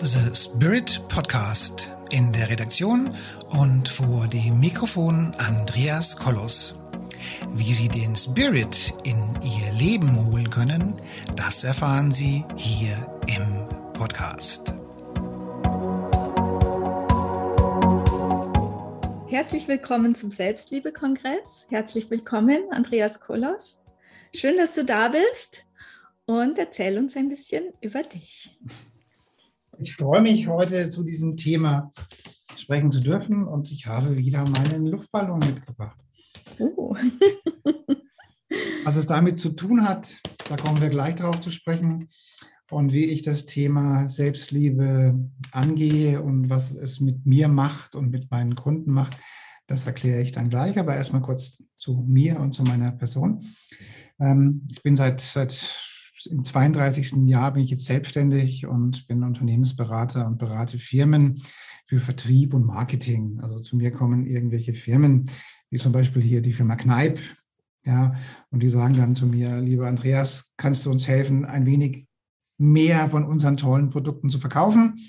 The Spirit Podcast. In der Redaktion und vor dem Mikrofon Andreas Kollos. Wie Sie den Spirit in Ihr Leben holen können, das erfahren Sie hier im Podcast. Herzlich willkommen zum Selbstliebe-Kongress. Herzlich willkommen, Andreas Kollos. Schön, dass du da bist und erzähl uns ein bisschen über dich. Ich freue mich, heute zu diesem Thema sprechen zu dürfen und ich habe wieder meinen Luftballon mitgebracht. Oh. Was es damit zu tun hat, da kommen wir gleich darauf zu sprechen. Und wie ich das Thema Selbstliebe angehe und was es mit mir macht und mit meinen Kunden macht, das erkläre ich dann gleich. Aber erstmal kurz zu mir und zu meiner Person. Ähm, ich bin seit, seit im 32. Jahr bin ich jetzt selbstständig und bin Unternehmensberater und berate Firmen für Vertrieb und Marketing. Also zu mir kommen irgendwelche Firmen, wie zum Beispiel hier die Firma Kneip, ja, und die sagen dann zu mir, lieber Andreas, kannst du uns helfen, ein wenig mehr von unseren tollen Produkten zu verkaufen?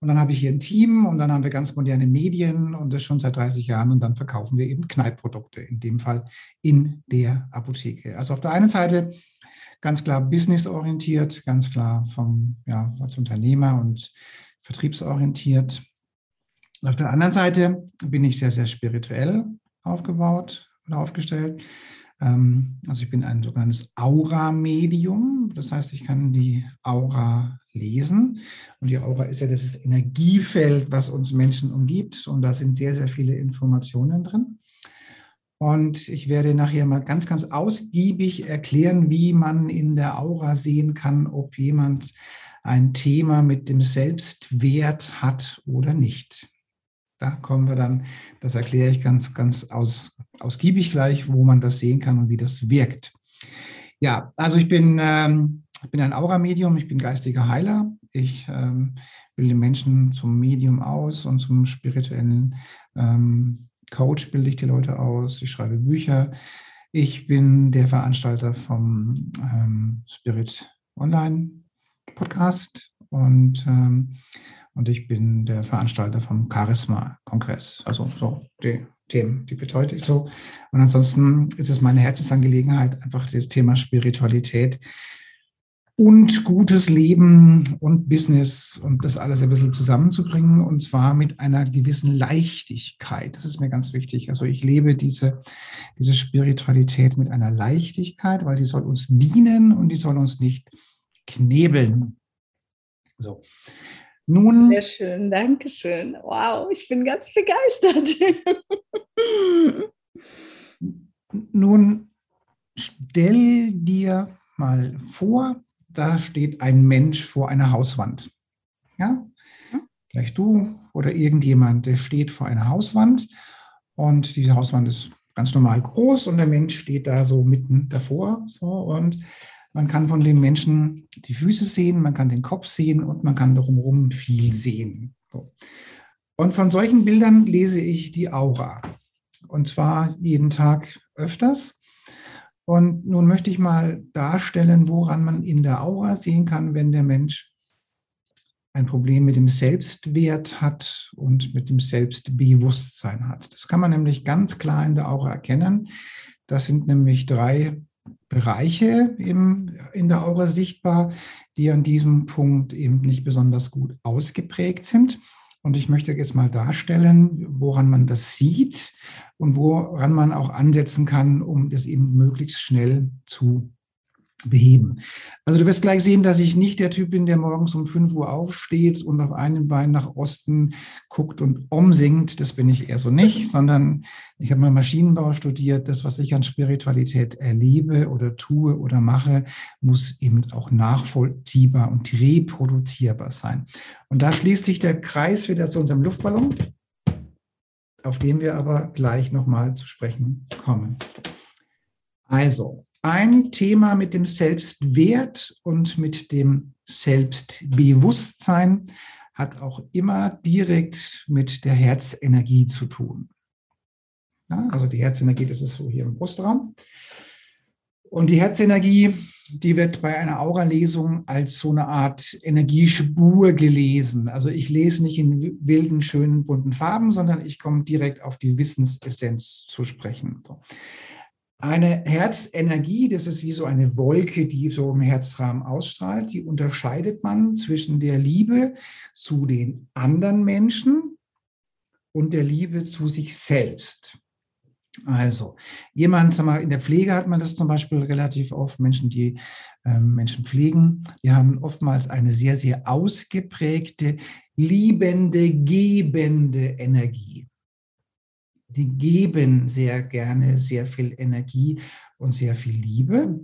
Und dann habe ich hier ein Team und dann haben wir ganz moderne Medien und das schon seit 30 Jahren und dann verkaufen wir eben Kneipprodukte, in dem Fall in der Apotheke. Also auf der einen Seite ganz klar businessorientiert, ganz klar vom, ja, als Unternehmer und vertriebsorientiert. Auf der anderen Seite bin ich sehr, sehr spirituell aufgebaut oder aufgestellt. Ähm, also ich bin ein sogenanntes Aura-Medium. Das heißt, ich kann die Aura lesen. Und die Aura ist ja das Energiefeld, was uns Menschen umgibt. Und da sind sehr, sehr viele Informationen drin. Und ich werde nachher mal ganz, ganz ausgiebig erklären, wie man in der Aura sehen kann, ob jemand ein Thema mit dem Selbstwert hat oder nicht. Da kommen wir dann, das erkläre ich ganz, ganz aus, ausgiebig gleich, wo man das sehen kann und wie das wirkt. Ja, also ich bin, ähm, bin ein Aura-Medium, ich bin geistiger Heiler. Ich ähm, bilde Menschen zum Medium aus und zum spirituellen ähm, Coach bilde ich die Leute aus, ich schreibe Bücher. Ich bin der Veranstalter vom ähm, Spirit Online Podcast und, ähm, und ich bin der Veranstalter vom Charisma-Kongress. Also so die Themen, die betreue ich so. Und ansonsten ist es meine Herzensangelegenheit, einfach das Thema Spiritualität und gutes Leben und Business und das alles ein bisschen zusammenzubringen und zwar mit einer gewissen Leichtigkeit. Das ist mir ganz wichtig. Also ich lebe diese, diese Spiritualität mit einer Leichtigkeit, weil die soll uns dienen und die soll uns nicht knebeln. So. Nun. Sehr schön, danke schön. Wow, ich bin ganz begeistert. Nun stell dir mal vor, da steht ein Mensch vor einer Hauswand. Ja? Vielleicht du oder irgendjemand, der steht vor einer Hauswand und diese Hauswand ist ganz normal groß und der Mensch steht da so mitten davor. So, und man kann von dem Menschen die Füße sehen, man kann den Kopf sehen und man kann drumherum viel sehen. So. Und von solchen Bildern lese ich die Aura. Und zwar jeden Tag öfters. Und nun möchte ich mal darstellen, woran man in der Aura sehen kann, wenn der Mensch ein Problem mit dem Selbstwert hat und mit dem Selbstbewusstsein hat. Das kann man nämlich ganz klar in der Aura erkennen. Das sind nämlich drei Bereiche im, in der Aura sichtbar, die an diesem Punkt eben nicht besonders gut ausgeprägt sind. Und ich möchte jetzt mal darstellen, woran man das sieht und woran man auch ansetzen kann, um das eben möglichst schnell zu beheben. Also du wirst gleich sehen, dass ich nicht der Typ bin, der morgens um 5 Uhr aufsteht und auf einem Bein nach Osten guckt und umsingt. Das bin ich eher so nicht, sondern ich habe mal Maschinenbau studiert. Das, was ich an Spiritualität erlebe oder tue oder mache, muss eben auch nachvollziehbar und reproduzierbar sein. Und da schließt sich der Kreis wieder zu unserem Luftballon, auf den wir aber gleich nochmal zu sprechen kommen. Also, ein Thema mit dem Selbstwert und mit dem Selbstbewusstsein hat auch immer direkt mit der Herzenergie zu tun. Ja, also die Herzenergie, das ist so hier im Brustraum. Und die Herzenergie, die wird bei einer Aura-Lesung als so eine Art Energiespur gelesen. Also ich lese nicht in wilden, schönen, bunten Farben, sondern ich komme direkt auf die Wissensessenz zu sprechen. Eine Herzenergie, das ist wie so eine Wolke, die so im Herzrahmen ausstrahlt, die unterscheidet man zwischen der Liebe zu den anderen Menschen und der Liebe zu sich selbst. Also, jemand, sag mal, in der Pflege hat man das zum Beispiel relativ oft, Menschen, die äh, Menschen pflegen, die haben oftmals eine sehr, sehr ausgeprägte, liebende, gebende Energie. Die geben sehr gerne sehr viel Energie und sehr viel Liebe.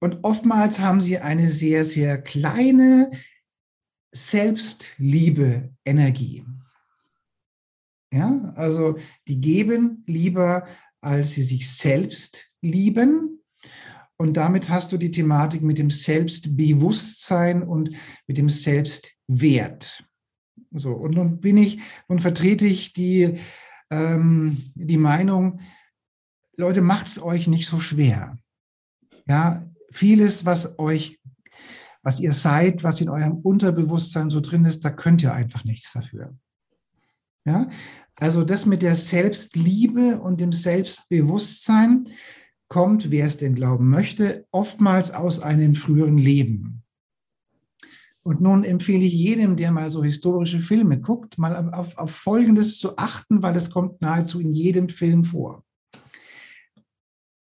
Und oftmals haben sie eine sehr, sehr kleine Selbstliebe, Energie. Ja, also die geben lieber, als sie sich selbst lieben. Und damit hast du die Thematik mit dem Selbstbewusstsein und mit dem Selbstwert. So, und nun bin ich, nun vertrete ich die, ähm, die Meinung, Leute, macht es euch nicht so schwer. Ja, vieles, was euch, was ihr seid, was in eurem Unterbewusstsein so drin ist, da könnt ihr einfach nichts dafür. Ja, also das mit der Selbstliebe und dem Selbstbewusstsein kommt, wer es denn glauben möchte, oftmals aus einem früheren Leben. Und nun empfehle ich jedem, der mal so historische Filme guckt, mal auf, auf Folgendes zu achten, weil es kommt nahezu in jedem Film vor.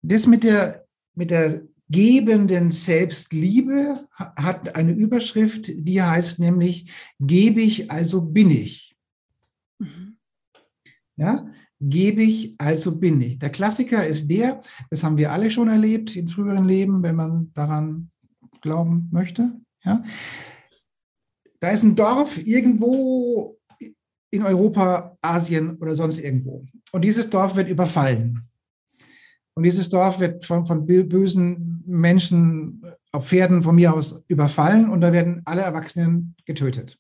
Das mit der, mit der gebenden Selbstliebe hat eine Überschrift, die heißt nämlich, gebe ich, also bin ich. Ja, gebe ich, also bin ich. Der Klassiker ist der, das haben wir alle schon erlebt in früheren Leben, wenn man daran glauben möchte. Ja. Da ist ein Dorf irgendwo in Europa, Asien oder sonst irgendwo. Und dieses Dorf wird überfallen. Und dieses Dorf wird von, von bösen Menschen auf Pferden von mir aus überfallen und da werden alle Erwachsenen getötet.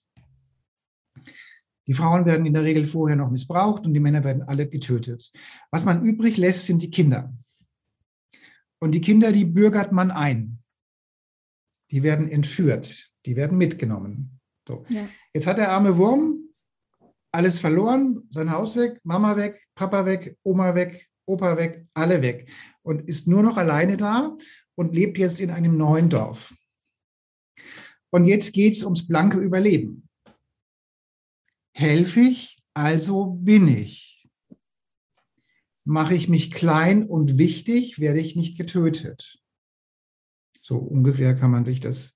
Die Frauen werden in der Regel vorher noch missbraucht und die Männer werden alle getötet. Was man übrig lässt, sind die Kinder. Und die Kinder, die bürgert man ein. Die werden entführt, die werden mitgenommen. So. Ja. Jetzt hat der arme Wurm alles verloren, sein Haus weg, Mama weg, Papa weg, Oma weg, Opa weg, alle weg und ist nur noch alleine da und lebt jetzt in einem neuen Dorf. Und jetzt geht es ums blanke Überleben helfe ich, also bin ich. Mache ich mich klein und wichtig, werde ich nicht getötet. So ungefähr kann man sich das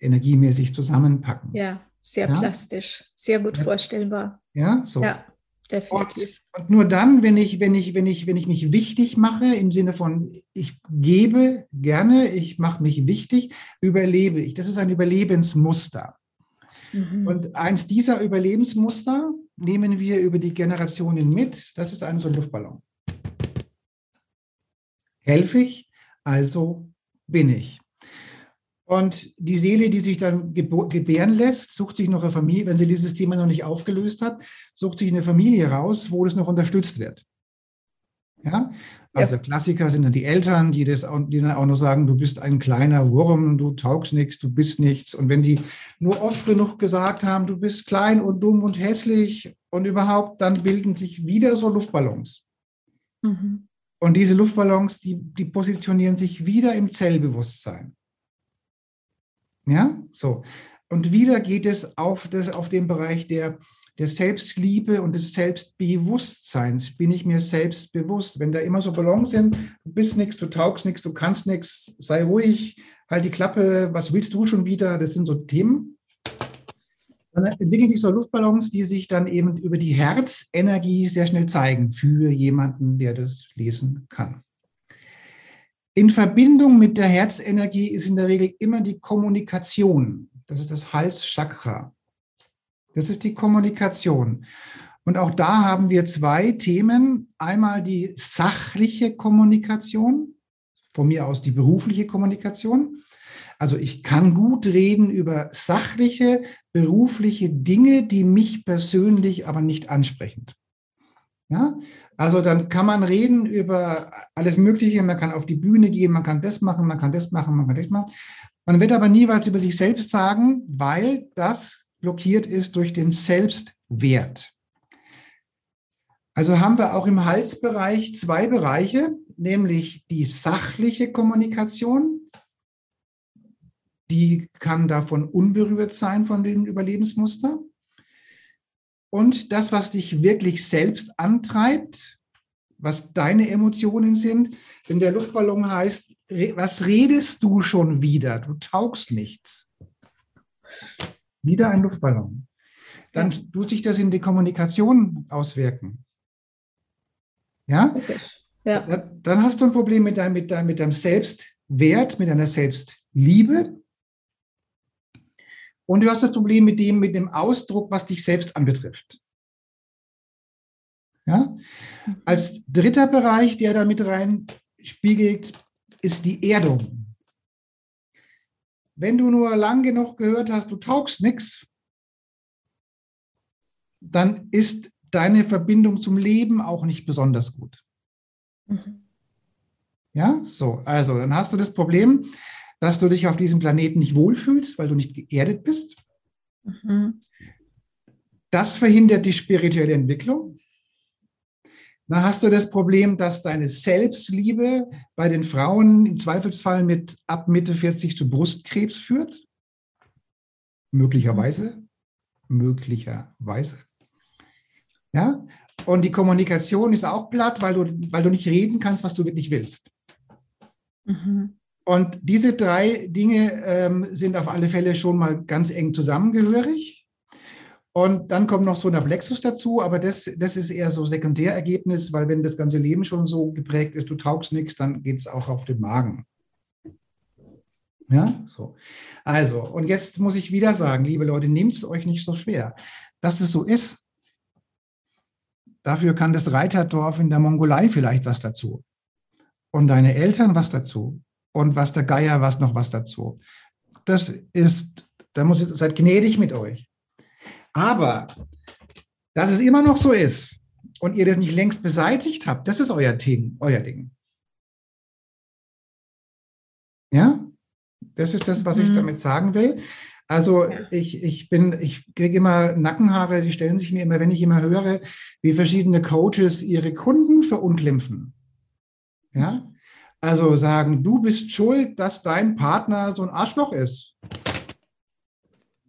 energiemäßig zusammenpacken. Ja, sehr ja? plastisch, sehr gut ja. vorstellbar. Ja, so. Ja, definitiv. Und, und, nur dann, wenn ich, wenn ich, wenn ich, wenn ich mich wichtig mache, im Sinne von ich gebe gerne, ich mache mich wichtig, überlebe ich. Das ist ein Überlebensmuster. Mhm. Und eins dieser Überlebensmuster nehmen wir über die Generationen mit. Das ist ein so ein Luftballon. Helfe ich, also bin ich. Und die Seele, die sich dann gebären lässt, sucht sich noch eine Familie, wenn sie dieses Thema noch nicht aufgelöst hat, sucht sich eine Familie raus, wo das noch unterstützt wird. Ja, also ja. Klassiker sind dann die Eltern, die, das, die dann auch noch sagen, du bist ein kleiner Wurm, du taugst nichts, du bist nichts. Und wenn die nur oft genug gesagt haben, du bist klein und dumm und hässlich und überhaupt, dann bilden sich wieder so Luftballons. Mhm. Und diese Luftballons, die, die positionieren sich wieder im Zellbewusstsein. Ja, so. Und wieder geht es auf, das, auf den Bereich der der Selbstliebe und des Selbstbewusstseins. Bin ich mir selbst bewusst? Wenn da immer so Ballons sind, du bist nichts, du taugst nichts, du kannst nichts, sei ruhig, halt die Klappe, was willst du schon wieder? Das sind so Themen. Dann entwickeln sich so Luftballons, die sich dann eben über die Herzenergie sehr schnell zeigen für jemanden, der das lesen kann. In Verbindung mit der Herzenergie ist in der Regel immer die Kommunikation. Das ist das Halschakra. Das ist die Kommunikation. Und auch da haben wir zwei Themen. Einmal die sachliche Kommunikation, von mir aus die berufliche Kommunikation. Also ich kann gut reden über sachliche, berufliche Dinge, die mich persönlich aber nicht ansprechen. Ja, also dann kann man reden über alles Mögliche. Man kann auf die Bühne gehen, man kann das machen, man kann das machen, man kann das machen. Man wird aber nie was über sich selbst sagen, weil das blockiert ist durch den Selbstwert. Also haben wir auch im Halsbereich zwei Bereiche, nämlich die sachliche Kommunikation. Die kann davon unberührt sein von dem Überlebensmuster. Und das, was dich wirklich selbst antreibt, was deine Emotionen sind, wenn der Luftballon heißt, was redest du schon wieder? Du taugst nichts. Wieder ein Luftballon. Dann tut sich das in die Kommunikation auswirken. Ja? ja. Dann hast du ein Problem mit deinem, mit deinem Selbstwert, mit deiner Selbstliebe. Und du hast das Problem mit dem, mit dem Ausdruck, was dich selbst anbetrifft. Ja? Mhm. Als dritter Bereich, der da mit rein spiegelt, ist die Erdung. Wenn du nur lang genug gehört hast, du taugst nichts, dann ist deine Verbindung zum Leben auch nicht besonders gut. Mhm. Ja, so, also dann hast du das Problem, dass du dich auf diesem Planeten nicht wohlfühlst, weil du nicht geerdet bist. Mhm. Das verhindert die spirituelle Entwicklung. Dann hast du das Problem, dass deine Selbstliebe bei den Frauen im Zweifelsfall mit ab Mitte 40 zu Brustkrebs führt. Möglicherweise. Möglicherweise. Ja? Und die Kommunikation ist auch platt, weil du, weil du nicht reden kannst, was du wirklich willst. Mhm. Und diese drei Dinge ähm, sind auf alle Fälle schon mal ganz eng zusammengehörig. Und dann kommt noch so ein Plexus dazu, aber das, das ist eher so Sekundärergebnis, weil wenn das ganze Leben schon so geprägt ist, du taugst nichts, dann geht es auch auf den Magen. Ja, so. Also, und jetzt muss ich wieder sagen, liebe Leute, nehmt es euch nicht so schwer. Dass es so ist, dafür kann das Reiterdorf in der Mongolei vielleicht was dazu. Und deine Eltern was dazu und was der Geier was noch was dazu. Das ist, da muss ich, seid gnädig mit euch. Aber dass es immer noch so ist und ihr das nicht längst beseitigt habt, das ist euer Ding, euer Ding. Ja, das ist das, was mhm. ich damit sagen will. Also ich, ich bin, ich kriege immer Nackenhaare, die stellen sich mir immer, wenn ich immer höre, wie verschiedene Coaches ihre Kunden verunglimpfen. Ja, also sagen, du bist schuld, dass dein Partner so ein Arschloch ist.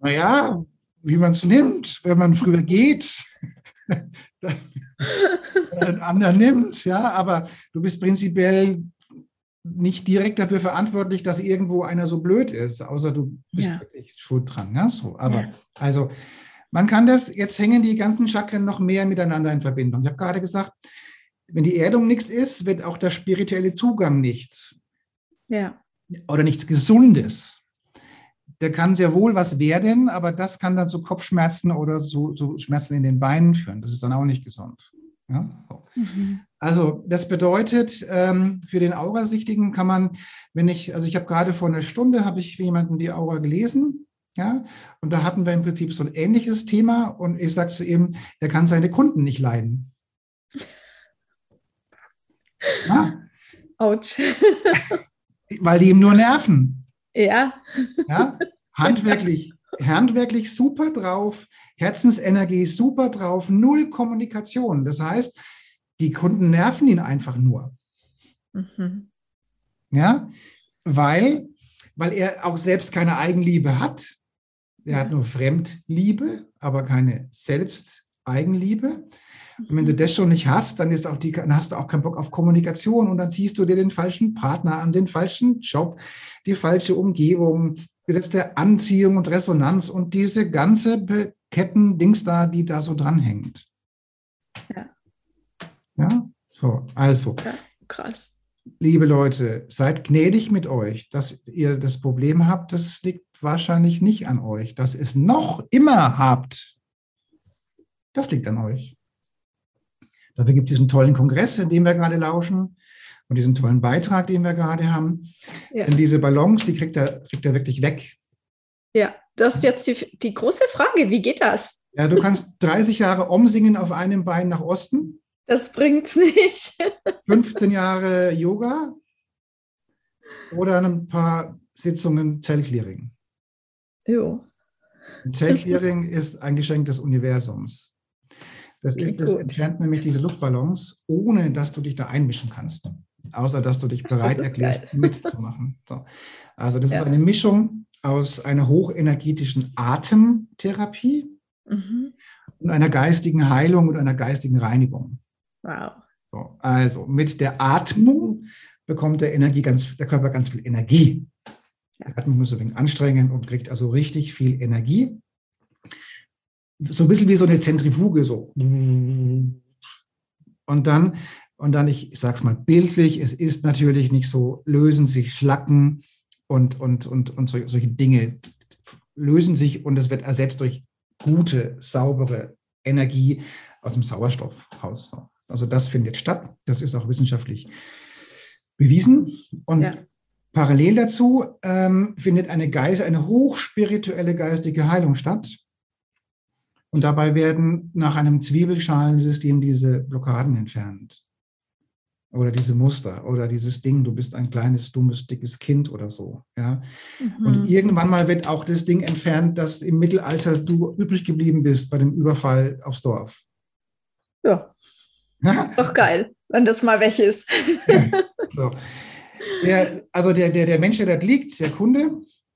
Naja, wie man es nimmt, wenn man früher geht, einen anderen nimmt, ja, aber du bist prinzipiell nicht direkt dafür verantwortlich, dass irgendwo einer so blöd ist, außer du bist ja. wirklich schuld dran. Ja? So, aber ja. also man kann das, jetzt hängen die ganzen Chakren noch mehr miteinander in Verbindung. Ich habe gerade gesagt, wenn die Erdung nichts ist, wird auch der spirituelle Zugang nichts. Ja. Oder nichts Gesundes. Der kann sehr wohl was werden, aber das kann dann zu Kopfschmerzen oder zu, zu Schmerzen in den Beinen führen. Das ist dann auch nicht gesund. Ja? So. Mhm. Also das bedeutet, ähm, für den Aurasichtigen kann man, wenn ich, also ich habe gerade vor einer Stunde, habe ich für jemanden die Aura gelesen, ja, und da hatten wir im Prinzip so ein ähnliches Thema und ich sage zu ihm, er kann seine Kunden nicht leiden. Ja. Autsch. Weil die ihm nur nerven. Ja. ja? Handwerklich, handwerklich super drauf, Herzensenergie super drauf, null Kommunikation. Das heißt, die Kunden nerven ihn einfach nur. Mhm. Ja, weil, weil er auch selbst keine Eigenliebe hat. Er hat nur Fremdliebe, aber keine Selbsteigenliebe. Und wenn du das schon nicht hast, dann, ist auch die, dann hast du auch keinen Bock auf Kommunikation und dann ziehst du dir den falschen Partner an, den falschen Job, die falsche Umgebung, Gesetz der Anziehung und Resonanz und diese ganze Ketten-Dings da, die da so dranhängt. Ja. Ja, so, also. Ja, krass. Liebe Leute, seid gnädig mit euch, dass ihr das Problem habt. Das liegt wahrscheinlich nicht an euch. Dass ihr es noch immer habt, das liegt an euch. Dafür gibt es diesen tollen Kongress, in dem wir gerade lauschen und diesen tollen Beitrag, den wir gerade haben. Ja. Denn diese Ballons, die kriegt er, kriegt er wirklich weg. Ja, das ist jetzt die, die große Frage. Wie geht das? Ja, du kannst 30 Jahre umsingen auf einem Bein nach Osten. Das bringt's nicht. 15 Jahre Yoga oder ein paar Sitzungen Zellclearing. Jo. Zellclearing ist ein Geschenk des Universums. Das, ist, das entfernt nämlich diese Luftballons, ohne dass du dich da einmischen kannst. Außer dass du dich bereit erklärst, geil. mitzumachen. So. Also das ja. ist eine Mischung aus einer hochenergetischen Atemtherapie mhm. und einer geistigen Heilung und einer geistigen Reinigung. Wow. So, also mit der Atmung bekommt der, Energie ganz, der Körper ganz viel Energie. Die Atmung muss ein wenig anstrengen und kriegt also richtig viel Energie. So ein bisschen wie so eine Zentrifuge, so. Und dann, und dann, ich, ich sage es mal bildlich, es ist natürlich nicht so, lösen sich Schlacken und, und, und, und solche Dinge lösen sich und es wird ersetzt durch gute, saubere Energie aus dem Sauerstoff raus. Also das findet statt. Das ist auch wissenschaftlich bewiesen. Und ja. Parallel dazu ähm, findet eine, Geist, eine hochspirituelle geistige Heilung statt. Und dabei werden nach einem Zwiebelschalensystem diese Blockaden entfernt. Oder diese Muster oder dieses Ding, du bist ein kleines, dummes, dickes Kind oder so. Ja? Mhm. Und irgendwann mal wird auch das Ding entfernt, dass im Mittelalter du übrig geblieben bist bei dem Überfall aufs Dorf. Ja. Ist doch geil, wenn das mal weg ist. so. Der, also der, der, der Mensch, der dort liegt, der Kunde,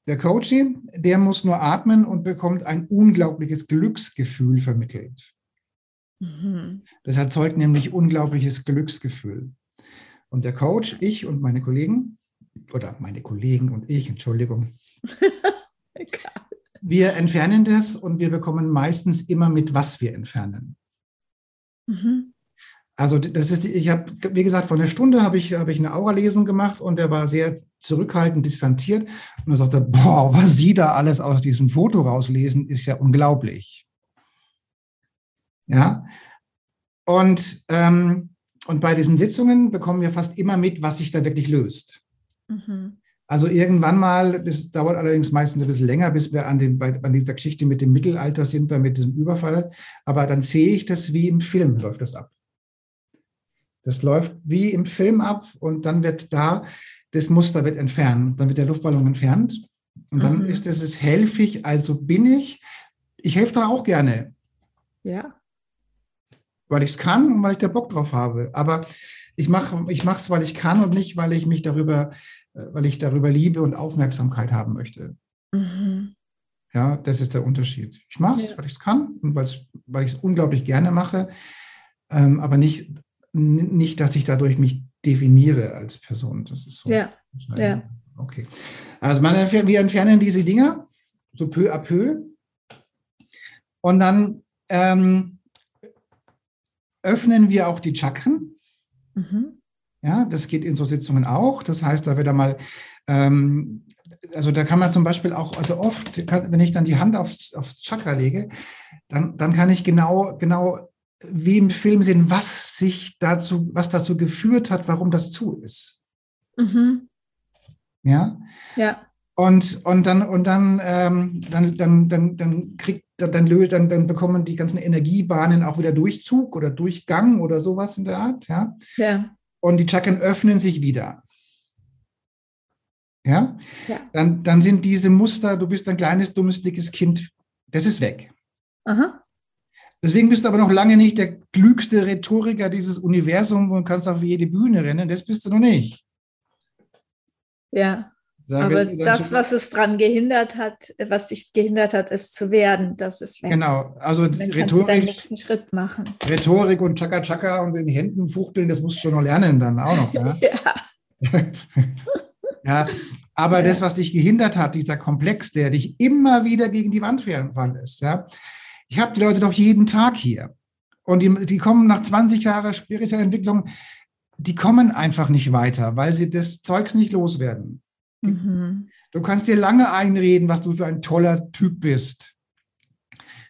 der Coachie, der muss nur atmen und bekommt ein unglaubliches Glücksgefühl vermittelt. Mhm. Das erzeugt nämlich unglaubliches Glücksgefühl. Und der Coach, ich und meine Kollegen, oder meine Kollegen und ich, Entschuldigung, wir entfernen das und wir bekommen meistens immer mit, was wir entfernen. Mhm. Also das ist, ich habe, wie gesagt, vor einer Stunde habe ich, habe ich eine Aura-Lesung gemacht und der war sehr zurückhaltend, distanziert und er sagte, boah, was Sie da alles aus diesem Foto rauslesen, ist ja unglaublich. Ja, und, ähm, und bei diesen Sitzungen bekommen wir fast immer mit, was sich da wirklich löst. Mhm. Also irgendwann mal, das dauert allerdings meistens ein bisschen länger, bis wir an, dem, bei, an dieser Geschichte mit dem Mittelalter sind, da mit diesem Überfall. Aber dann sehe ich das wie im Film, läuft das ab. Das läuft wie im Film ab und dann wird da, das Muster wird entfernt. Dann wird der Luftballon entfernt und dann mhm. ist es, es helfe ich, also bin ich. Ich helfe da auch gerne. Ja. Weil ich es kann und weil ich da Bock drauf habe. Aber ich mache ich es, weil ich kann und nicht, weil ich mich darüber, äh, weil ich darüber Liebe und Aufmerksamkeit haben möchte. Mhm. Ja, das ist der Unterschied. Ich mache es, ja. weil ich es kann und weil ich es unglaublich gerne mache, ähm, aber nicht, nicht, dass ich dadurch mich definiere als Person. Das ist so. Ja. ja. Okay. Also man, wir entfernen diese Dinger so peu à peu. Und dann ähm, öffnen wir auch die Chakren. Mhm. Ja, das geht in so Sitzungen auch. Das heißt, da wird einmal, ähm, also da kann man zum Beispiel auch, also oft, kann, wenn ich dann die Hand aufs, aufs Chakra lege, dann, dann kann ich genau, genau wie im Film sehen, was sich dazu, was dazu geführt hat, warum das zu ist. Mhm. Ja. Ja. Und, und dann, und dann, ähm, dann, dann, dann, dann kriegt, dann, dann, dann bekommen die ganzen Energiebahnen auch wieder Durchzug oder Durchgang oder sowas in der Art, ja. Ja. Und die Chakren öffnen sich wieder. Ja? ja. Dann, dann sind diese Muster, du bist ein kleines, dummes, dickes Kind, das ist weg. Aha. Deswegen bist du aber noch lange nicht der klügste Rhetoriker dieses Universums und kannst auf jede Bühne rennen. Das bist du noch nicht. Ja. Sage aber das, was es dran gehindert hat, was dich gehindert hat, es zu werden, das ist weg. Genau, also Dann Rhetorik. nächsten Schritt machen. Rhetorik und Chaka Chaka und in den Händen fuchteln, das musst du schon noch lernen dann auch noch. Ja. ja. ja. Aber ja. das, was dich gehindert hat, dieser Komplex, der dich immer wieder gegen die Wand fahren lässt, ja, ich habe die Leute doch jeden Tag hier. Und die, die kommen nach 20 Jahren spiritueller Entwicklung, die kommen einfach nicht weiter, weil sie das Zeugs nicht loswerden. Mhm. Du kannst dir lange einreden, was du für ein toller Typ bist.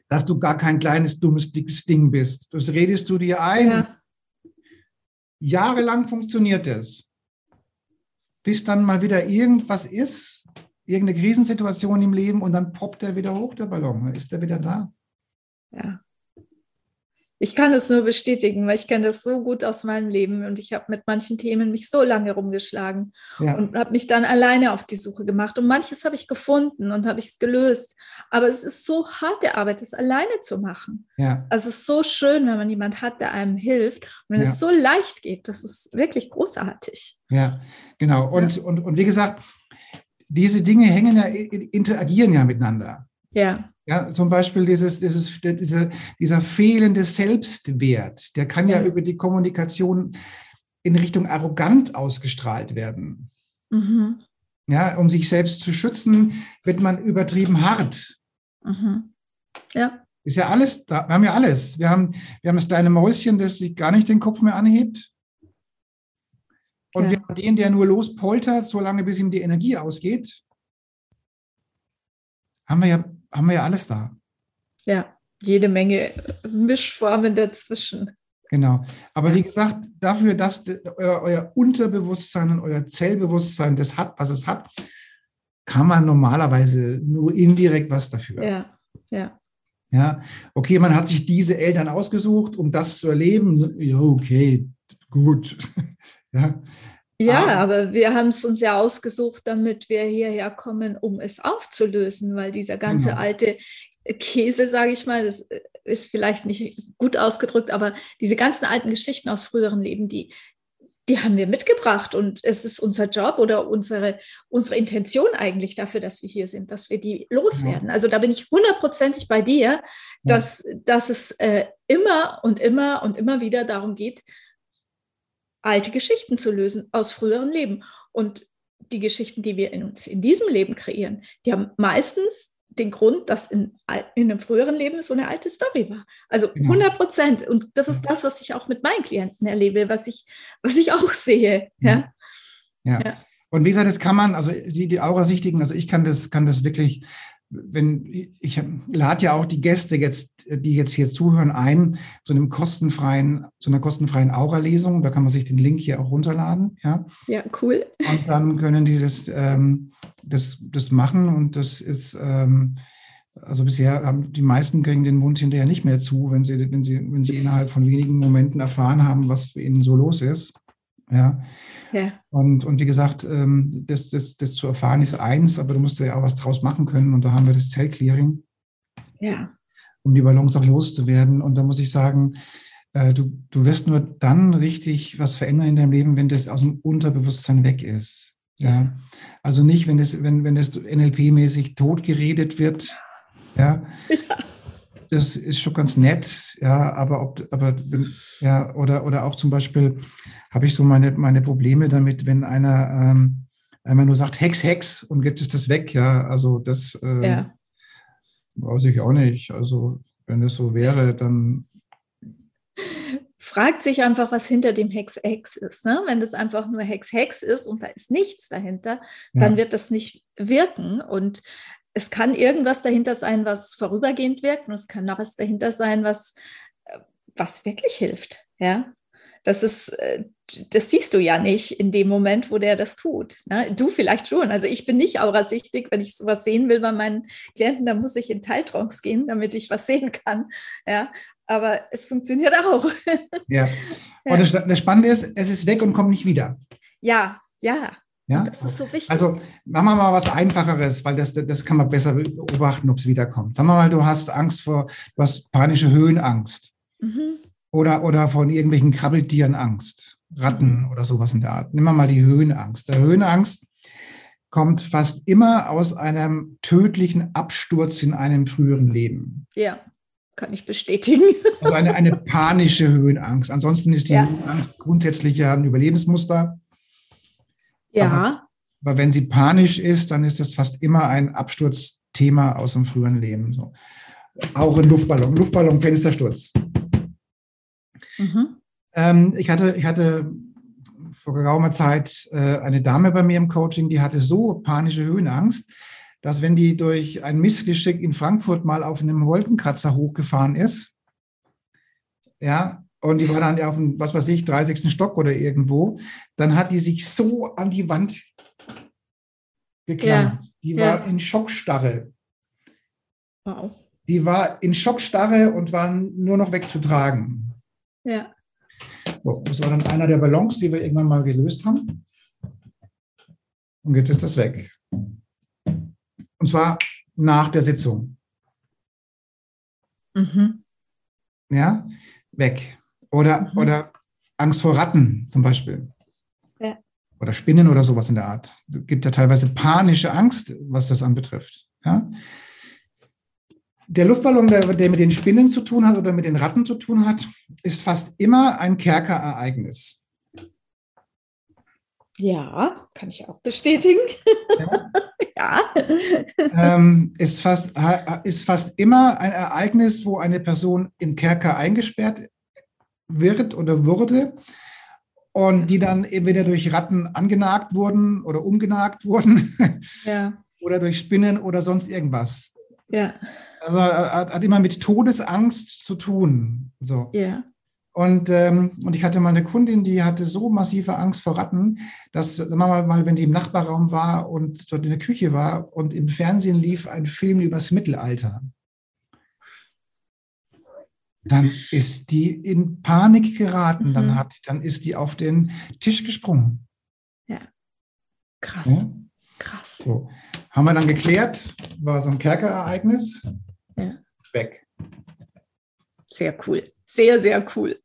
Dass du gar kein kleines, dummes, dickes Ding bist. Das redest du dir ein. Ja. Jahrelang funktioniert es. Bis dann mal wieder irgendwas ist, irgendeine Krisensituation im Leben und dann poppt er wieder hoch, der Ballon. Dann ist er wieder da. Ja. Ich kann es nur bestätigen, weil ich kenne das so gut aus meinem Leben und ich habe mit manchen Themen mich so lange rumgeschlagen ja. und habe mich dann alleine auf die Suche gemacht. Und manches habe ich gefunden und habe ich es gelöst. Aber es ist so harte Arbeit, das alleine zu machen. Ja. Also es ist so schön, wenn man jemand hat, der einem hilft. Und wenn ja. es so leicht geht, das ist wirklich großartig. Ja, genau. Und, und, und wie gesagt, diese Dinge hängen ja, interagieren ja miteinander. Ja. Ja, zum Beispiel dieses, dieses, dieser, dieser fehlende Selbstwert, der kann ja über die Kommunikation in Richtung arrogant ausgestrahlt werden. Mhm. Ja, um sich selbst zu schützen, wird man übertrieben hart. Mhm. Ja. Ist ja alles da. Wir haben ja alles. Wir haben, wir haben das kleine Mäuschen, das sich gar nicht den Kopf mehr anhebt. Und ja. wir haben den, der nur lospoltert, solange bis ihm die Energie ausgeht. Haben wir ja haben wir ja alles da. Ja, jede Menge Mischformen dazwischen. Genau. Aber wie gesagt, dafür, dass euer, euer, Unterbewusstsein und euer Zellbewusstsein das hat, was es hat, kann man normalerweise nur indirekt was dafür. Ja, ja. Ja, okay, man hat sich diese Eltern ausgesucht, um das zu erleben. Ja, okay, gut. ja. Ja, ah. aber wir haben es uns ja ausgesucht, damit wir hierher kommen, um es aufzulösen, weil dieser ganze genau. alte Käse, sage ich mal, das äh, ist vielleicht nicht gut ausgedrückt, aber diese ganzen alten Geschichten aus früheren Leben, die, die haben wir mitgebracht und es ist unser Job oder unsere, unsere Intention eigentlich dafür, dass wir hier sind, dass wir die loswerden. Ja. Also da bin ich hundertprozentig bei dir, dass, dass es äh, immer und immer und immer wieder darum geht, alte Geschichten zu lösen aus früheren Leben. Und die Geschichten, die wir in uns in diesem Leben kreieren, die haben meistens den Grund, dass in, in einem früheren Leben so eine alte Story war. Also 100 genau. Prozent. Und das ist das, was ich auch mit meinen Klienten erlebe, was ich, was ich auch sehe. Ja. ja. ja. Und wie gesagt, das kann man, also die, die Aurasichtigen, also ich kann das, kann das wirklich wenn ich lade ja auch die Gäste jetzt, die jetzt hier zuhören, ein zu einem kostenfreien, zu einer kostenfreien Aura-Lesung. Da kann man sich den Link hier auch runterladen. Ja, ja cool. Und dann können die das, ähm, das, das machen und das ist, ähm, also bisher haben die meisten kriegen den Mund hinterher nicht mehr zu, wenn sie, wenn sie, wenn sie innerhalb von wenigen Momenten erfahren haben, was ihnen so los ist. Ja. ja. Und, und wie gesagt, ähm, das, das, das zu erfahren ist eins, aber du musst ja auch was draus machen können. Und da haben wir das Zellclearing. Ja. Um die Ballons auch loszuwerden. Und da muss ich sagen, äh, du, du wirst nur dann richtig was verändern in deinem Leben, wenn das aus dem Unterbewusstsein weg ist. Ja. Also nicht, wenn das, wenn, wenn das NLP-mäßig totgeredet wird. Ja. ja das ist schon ganz nett, ja, aber ob, aber ja, oder, oder auch zum Beispiel habe ich so meine, meine Probleme damit, wenn einer ähm, einmal nur sagt, Hex, Hex und jetzt ist das weg, ja, also das äh, ja. weiß ich auch nicht. Also wenn das so wäre, dann fragt sich einfach, was hinter dem Hex Hex ist. Ne? Wenn das einfach nur Hex Hex ist und da ist nichts dahinter, ja. dann wird das nicht wirken. Und es kann irgendwas dahinter sein, was vorübergehend wirkt und es kann noch was dahinter sein, was, äh, was wirklich hilft. Ja, das ist, äh, das siehst du ja nicht in dem Moment, wo der das tut. Ne? Du vielleicht schon. Also ich bin nicht aurasichtig. Wenn ich sowas sehen will bei meinen Klienten, dann muss ich in Teiltrance gehen, damit ich was sehen kann. Ja, aber es funktioniert auch. Ja. Und das, das Spannende ist, es ist weg und kommt nicht wieder. Ja, ja. Ja? Das ist so wichtig. Also machen wir mal was Einfacheres, weil das, das kann man besser beobachten, ob es wiederkommt. Sagen wir mal, du hast Angst vor, du hast panische Höhenangst. Mhm. Oder, oder von irgendwelchen Krabbeltieren Angst. Ratten oder sowas in der Art. Nimm mal die Höhenangst. Der Höhenangst kommt fast immer aus einem tödlichen Absturz in einem früheren Leben. Ja, kann ich bestätigen. Also eine, eine panische Höhenangst. Ansonsten ist die ja. Höhenangst grundsätzlich ja ein Überlebensmuster. Ja. Aber, aber, wenn sie panisch ist, dann ist das fast immer ein Absturzthema aus dem früheren Leben. So. Auch ein Luftballon, Luftballon, Fenstersturz. Mhm. Ähm, ich, hatte, ich hatte vor geraumer Zeit äh, eine Dame bei mir im Coaching, die hatte so panische Höhenangst, dass wenn die durch ein Missgeschick in Frankfurt mal auf einem Wolkenkratzer hochgefahren ist, ja, und die war dann auf dem, was weiß ich, 30. Stock oder irgendwo, dann hat die sich so an die Wand geklammert. Ja. Die war ja. in Schockstarre. Wow. die war in Schockstarre und war nur noch wegzutragen. Ja. So, das war dann einer der Ballons, die wir irgendwann mal gelöst haben. Und jetzt ist das weg. Und zwar nach der Sitzung. Mhm. Ja, weg. Oder, mhm. oder Angst vor Ratten zum Beispiel. Ja. Oder Spinnen oder sowas in der Art. Es gibt ja teilweise panische Angst, was das anbetrifft. Ja? Der Luftballon, der, der mit den Spinnen zu tun hat oder mit den Ratten zu tun hat, ist fast immer ein Kerkerereignis. Ja, kann ich auch bestätigen. Ja. ja. Ähm, ist, fast, ist fast immer ein Ereignis, wo eine Person im Kerker eingesperrt wird oder wurde und die dann entweder durch Ratten angenagt wurden oder umgenagt wurden ja. oder durch Spinnen oder sonst irgendwas. Ja. Also hat, hat immer mit Todesangst zu tun. So. Ja. Und, ähm, und ich hatte mal eine Kundin, die hatte so massive Angst vor Ratten, dass, sagen wir mal, mal, wenn die im Nachbarraum war und dort in der Küche war und im Fernsehen lief ein Film über das Mittelalter, dann ist die in Panik geraten, mhm. dann, hat, dann ist die auf den Tisch gesprungen. Ja, krass. Ja? Krass. So. Haben wir dann geklärt, war so ein Kerkerereignis. Ja. Weg. Sehr cool. Sehr, sehr cool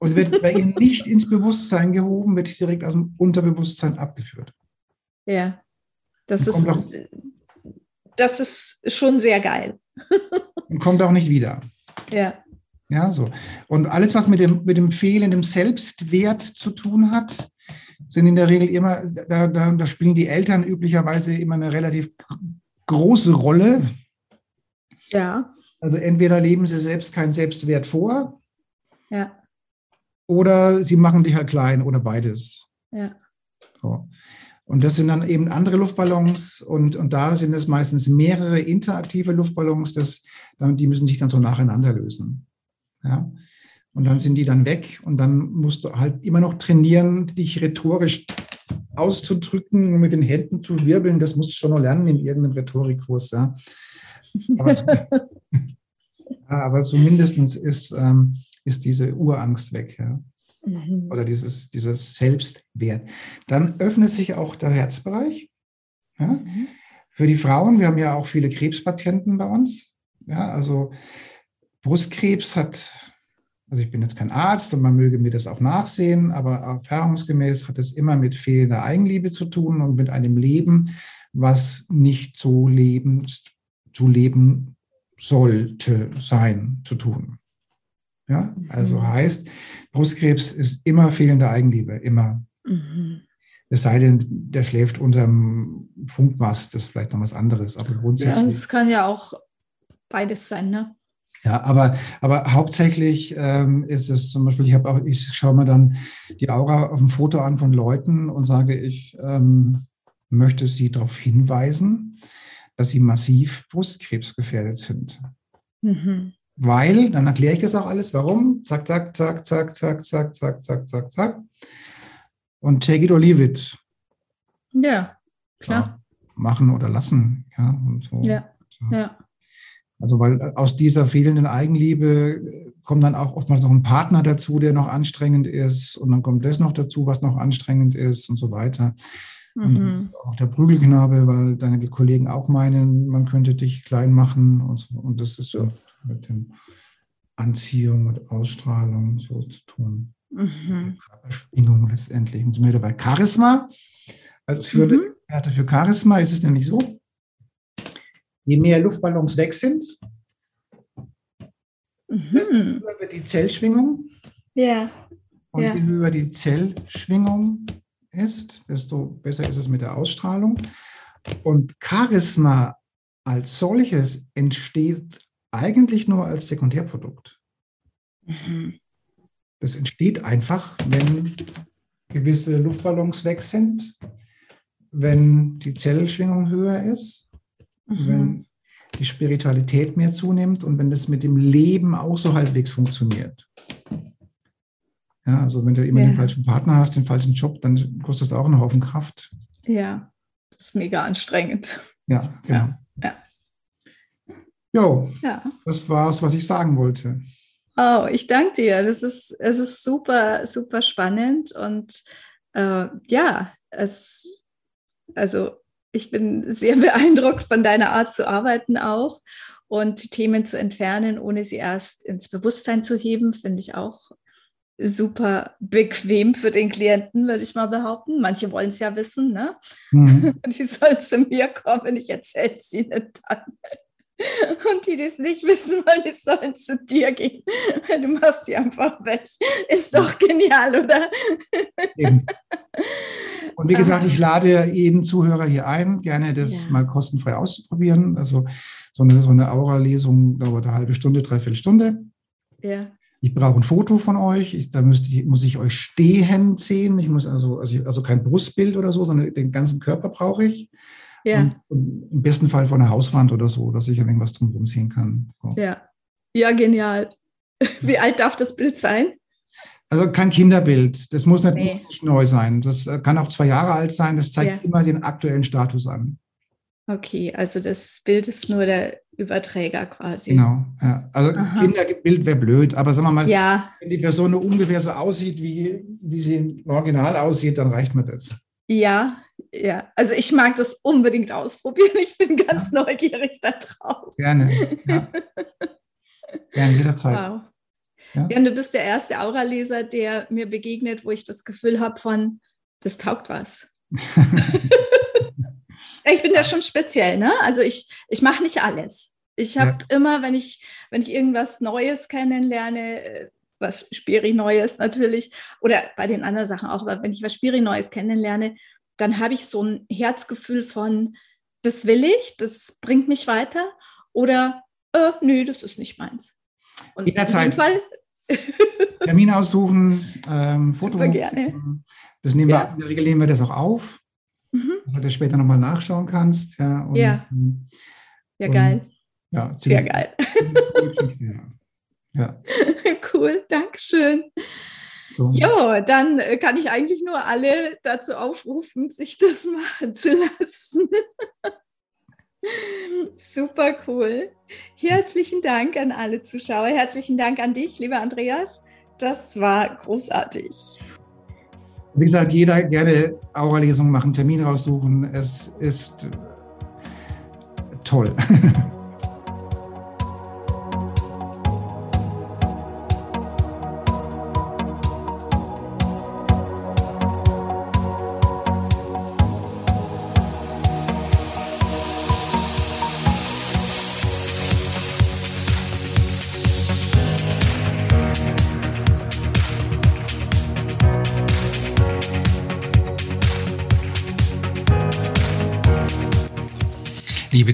und wird bei ihnen nicht ins Bewusstsein gehoben, wird direkt aus dem Unterbewusstsein abgeführt. Ja, das ist, das ist schon sehr geil. und kommt auch nicht wieder. Ja. Ja, so. Und alles, was mit dem, mit dem fehlenden Selbstwert zu tun hat, sind in der Regel immer, da, da, da spielen die Eltern üblicherweise immer eine relativ große Rolle. Ja. Also entweder leben sie selbst keinen Selbstwert vor. Ja oder sie machen dich halt klein oder beides. Ja. So. Und das sind dann eben andere Luftballons und, und da sind es meistens mehrere interaktive Luftballons, das, die müssen sich dann so nacheinander lösen. Ja. Und dann sind die dann weg und dann musst du halt immer noch trainieren, dich rhetorisch auszudrücken, mit den Händen zu wirbeln. Das musst du schon noch lernen in irgendeinem Rhetorikkurs. Ja. Aber, ja, aber zumindest ist, ähm, ist diese Urangst weg. Ja? Mhm. Oder dieses, dieses Selbstwert. Dann öffnet sich auch der Herzbereich. Ja? Mhm. Für die Frauen, wir haben ja auch viele Krebspatienten bei uns. Ja, also Brustkrebs hat, also ich bin jetzt kein Arzt und man möge mir das auch nachsehen, aber erfahrungsgemäß hat es immer mit fehlender Eigenliebe zu tun und mit einem Leben, was nicht so leben, zu leben sollte sein, zu tun. Ja, also mhm. heißt, Brustkrebs ist immer fehlende Eigenliebe, immer. Mhm. Es sei denn, der schläft unterm Funkmast, das ist vielleicht noch was anderes, aber grundsätzlich. Ja, es kann ja auch beides sein, ne? Ja, aber, aber hauptsächlich ähm, ist es zum Beispiel, ich habe auch, ich schaue mir dann die Aura auf dem Foto an von Leuten und sage, ich ähm, möchte sie darauf hinweisen, dass sie massiv Brustkrebsgefährdet sind. Mhm. Weil, dann erkläre ich das auch alles, warum. Zack, zack, zack, zack, zack, zack, zack, zack, zack, zack. Und take it or leave it. Ja, klar. Ja, machen oder lassen. Ja, und so. Ja, ja. Also, weil aus dieser fehlenden Eigenliebe kommt dann auch oftmals noch ein Partner dazu, der noch anstrengend ist. Und dann kommt das noch dazu, was noch anstrengend ist und so weiter. Mhm. Auch der Prügelknabe, weil deine Kollegen auch meinen, man könnte dich klein machen und so. Und das ist so mit dem Anziehung und Ausstrahlung so zu tun. Mhm. Körperschwingung letztendlich. Und sind wir bei Charisma. Also für mhm. Für Charisma ist es nämlich so, je mehr Luftballons weg sind, mhm. desto höher wird die Zellschwingung. Ja. Und ja. je höher die Zellschwingung ist, desto besser ist es mit der Ausstrahlung. Und Charisma als solches entsteht eigentlich nur als Sekundärprodukt. Mhm. Das entsteht einfach, wenn gewisse Luftballons weg sind, wenn die Zellschwingung höher ist, mhm. wenn die Spiritualität mehr zunimmt und wenn das mit dem Leben auch so halbwegs funktioniert. Ja, also wenn du immer ja. den falschen Partner hast, den falschen Job, dann kostet das auch einen Haufen Kraft. Ja, das ist mega anstrengend. Ja, genau. Ja. Jo, ja. das war es, was ich sagen wollte. Oh, ich danke dir. Das ist, es ist super, super spannend und äh, ja, es, also ich bin sehr beeindruckt von deiner Art zu arbeiten auch und Themen zu entfernen, ohne sie erst ins Bewusstsein zu heben, finde ich auch super bequem für den Klienten, würde ich mal behaupten. Manche wollen es ja wissen, ne? Mhm. Die sollen zu mir kommen, ich erzähle es ihnen dann. Und die, die es nicht wissen wollen, die sollen zu dir gehen. Du machst sie einfach weg. Ist doch genial, oder? Eben. Und wie gesagt, ich lade jeden Zuhörer hier ein, gerne das ja. mal kostenfrei auszuprobieren. Also so eine, so eine Aura-Lesung dauert eine halbe Stunde, dreiviertel Stunde. Ja. Ich brauche ein Foto von euch. Ich, da müsste ich, muss ich euch stehen sehen. Ich muss also, also, also kein Brustbild oder so, sondern den ganzen Körper brauche ich. Ja. Und, und Im besten Fall von der Hauswand oder so, dass ich irgendwas drumherum sehen kann. So. Ja. Ja, genial. Wie alt darf das Bild sein? Also kein Kinderbild. Das muss nicht, nee. nicht neu sein. Das äh, kann auch zwei Jahre alt sein. Das zeigt ja. immer den aktuellen Status an. Okay, also das Bild ist nur der Überträger quasi. Genau. Ja. Also Aha. Kinderbild wäre blöd, aber sagen wir mal, ja. wenn die Person nur ungefähr so aussieht, wie, wie sie im Original aussieht, dann reicht mir das. Ja, ja. Also ich mag das unbedingt ausprobieren. Ich bin ganz ja. neugierig darauf. Gerne. Ja. Gerne, jederzeit. Wow. Ja? ja, du bist der erste Aura-Leser, der mir begegnet, wo ich das Gefühl habe von, das taugt was. ich bin da schon speziell, ne? Also ich, ich mache nicht alles. Ich habe ja. immer, wenn ich, wenn ich irgendwas Neues kennenlerne, was Spiri Neues natürlich, oder bei den anderen Sachen auch, aber wenn ich was Spiri Neues kennenlerne, dann habe ich so ein Herzgefühl von, das will ich, das bringt mich weiter, oder äh, nö, das ist nicht meins. Und Jederzeit. Fall, Termin aussuchen, ähm, Foto. Super gerne. Das nehmen ja. wir, in der Regel nehmen wir das auch auf, mhm. dass du später nochmal nachschauen kannst. Ja, und, ja. Ähm, ja und, geil. Ja, sehr geil. ja. Cool, Dankeschön. So. Ja, dann äh, kann ich eigentlich nur alle dazu aufrufen, sich das machen zu lassen. Super cool. Herzlichen Dank an alle Zuschauer. Herzlichen Dank an dich, lieber Andreas. Das war großartig. Wie gesagt, jeder gerne Aura-Lesungen machen, Termin raussuchen. Es ist toll.